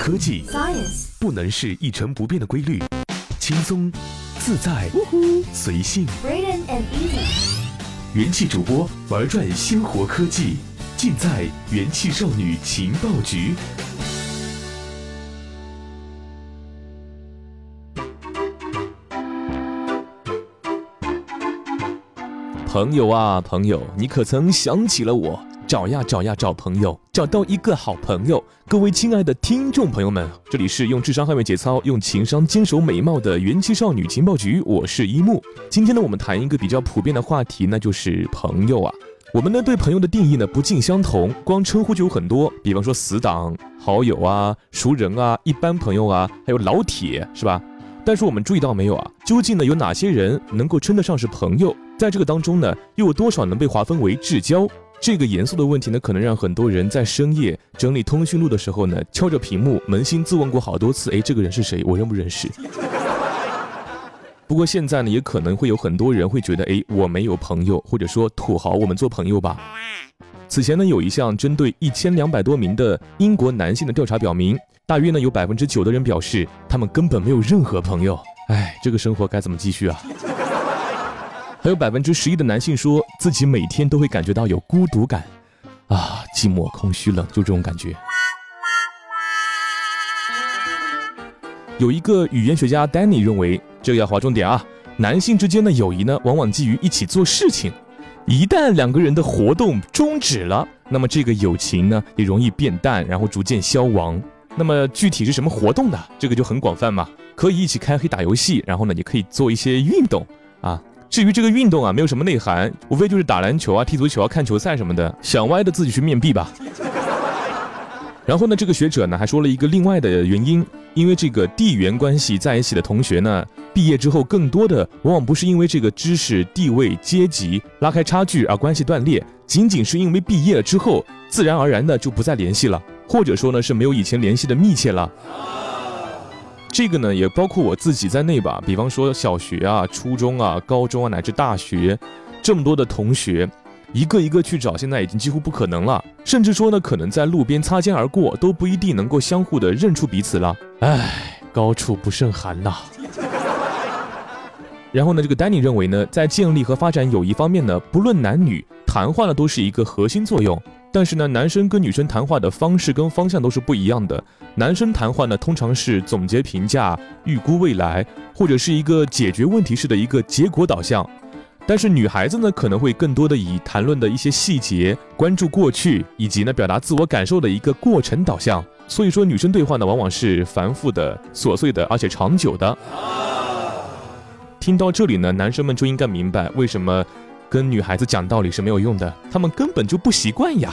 科技 Science 不能是一成不变的规律，轻松、自在、随性。Braden and Easy 元气主播玩转鲜活科技，尽在元气少女情报局。朋友啊，朋友，你可曾想起了我？找呀找呀找朋友，找到一个好朋友。各位亲爱的听众朋友们，这里是用智商捍卫节操，用情商坚守美貌的元气少女情报局，我是一木。今天呢，我们谈一个比较普遍的话题，那就是朋友啊。我们呢对朋友的定义呢不尽相同，光称呼就有很多，比方说死党、好友啊、熟人啊、一般朋友啊，还有老铁，是吧？但是我们注意到没有啊？究竟呢有哪些人能够称得上是朋友？在这个当中呢，又有多少能被划分为至交？这个严肃的问题呢，可能让很多人在深夜整理通讯录的时候呢，敲着屏幕扪心自问过好多次：哎，这个人是谁？我认不认识？不过现在呢，也可能会有很多人会觉得：哎，我没有朋友，或者说土豪，我们做朋友吧。此前呢，有一项针对一千两百多名的英国男性的调查表明，大约呢有百分之九的人表示他们根本没有任何朋友。哎，这个生活该怎么继续啊？还有百分之十一的男性说自己每天都会感觉到有孤独感，啊，寂寞、空虚、冷，就这种感觉。有一个语言学家 Danny 认为，这个要划重点啊，男性之间的友谊呢，往往基于一起做事情。一旦两个人的活动终止了，那么这个友情呢也容易变淡，然后逐渐消亡。那么具体是什么活动呢？这个就很广泛嘛，可以一起开黑打游戏，然后呢也可以做一些运动。至于这个运动啊，没有什么内涵，无非就是打篮球啊、踢足球啊、看球赛什么的。想歪的自己去面壁吧。然后呢，这个学者呢还说了一个另外的原因，因为这个地缘关系在一起的同学呢，毕业之后更多的往往不是因为这个知识、地位、阶级拉开差距而关系断裂，仅仅是因为毕业了之后，自然而然的就不再联系了，或者说呢是没有以前联系的密切了。这个呢也包括我自己在内吧，比方说小学啊、初中啊、高中啊乃至大学，这么多的同学。一个一个去找，现在已经几乎不可能了。甚至说呢，可能在路边擦肩而过，都不一定能够相互的认出彼此了。唉，高处不胜寒呐。然后呢，这个丹尼认为呢，在建立和发展友谊方面呢，不论男女，谈话呢都是一个核心作用。但是呢，男生跟女生谈话的方式跟方向都是不一样的。男生谈话呢，通常是总结评价、预估未来，或者是一个解决问题式的一个结果导向。但是女孩子呢，可能会更多的以谈论的一些细节、关注过去，以及呢表达自我感受的一个过程导向。所以说，女生对话呢，往往是繁复的、琐碎的，而且长久的。听到这里呢，男生们就应该明白，为什么跟女孩子讲道理是没有用的，他们根本就不习惯呀。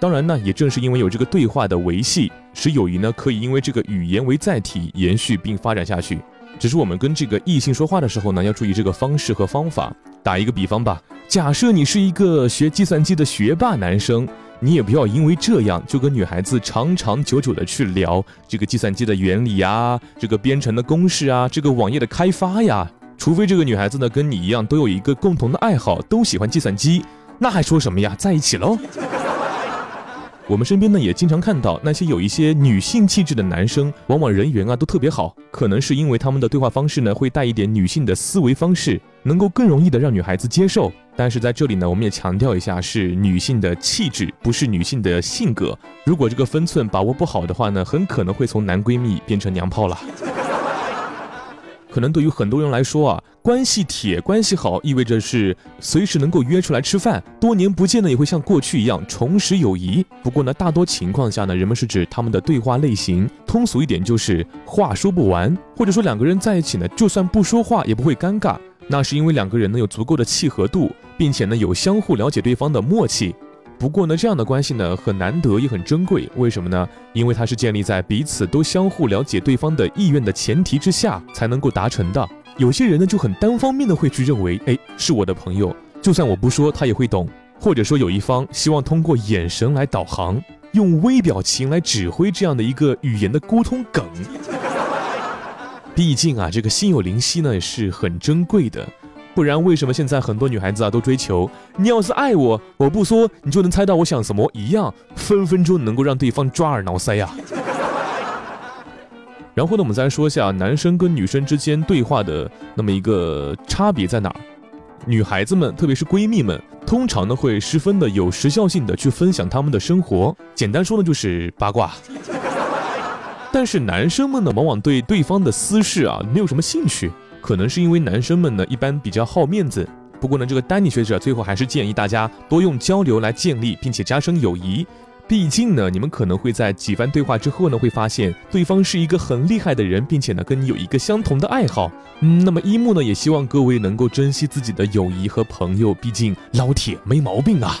当然呢，也正是因为有这个对话的维系，使友谊呢可以因为这个语言为载体延续并发展下去。只是我们跟这个异性说话的时候呢，要注意这个方式和方法。打一个比方吧，假设你是一个学计算机的学霸男生，你也不要因为这样就跟女孩子长长久久的去聊这个计算机的原理呀，这个编程的公式啊，这个网页的开发呀。除非这个女孩子呢跟你一样都有一个共同的爱好，都喜欢计算机，那还说什么呀？在一起喽。我们身边呢也经常看到那些有一些女性气质的男生，往往人缘啊都特别好，可能是因为他们的对话方式呢会带一点女性的思维方式，能够更容易的让女孩子接受。但是在这里呢，我们也强调一下，是女性的气质，不是女性的性格。如果这个分寸把握不好的话呢，很可能会从男闺蜜变成娘炮了。可能对于很多人来说啊，关系铁、关系好，意味着是随时能够约出来吃饭，多年不见呢，也会像过去一样重拾友谊。不过呢，大多情况下呢，人们是指他们的对话类型，通俗一点就是话说不完，或者说两个人在一起呢，就算不说话也不会尴尬，那是因为两个人呢有足够的契合度，并且呢有相互了解对方的默契。不过呢，这样的关系呢很难得也很珍贵，为什么呢？因为它是建立在彼此都相互了解对方的意愿的前提之下才能够达成的。有些人呢就很单方面的会去认为，哎，是我的朋友，就算我不说他也会懂，或者说有一方希望通过眼神来导航，用微表情来指挥这样的一个语言的沟通梗。毕竟啊，这个心有灵犀呢是很珍贵的。不然为什么现在很多女孩子啊都追求你要是爱我，我不说你就能猜到我想什么一样，分分钟能够让对方抓耳挠腮呀。然后呢，我们再说一下男生跟女生之间对话的那么一个差别在哪儿？女孩子们，特别是闺蜜们，通常呢会十分的有时效性的去分享她们的生活，简单说呢就是八卦。但是男生们呢，往往对对方的私事啊没有什么兴趣，可能是因为男生们呢一般比较好面子。不过呢，这个丹尼学者最后还是建议大家多用交流来建立并且加深友谊。毕竟呢，你们可能会在几番对话之后呢，会发现对方是一个很厉害的人，并且呢跟你有一个相同的爱好。嗯，那么一木呢也希望各位能够珍惜自己的友谊和朋友，毕竟老铁没毛病啊。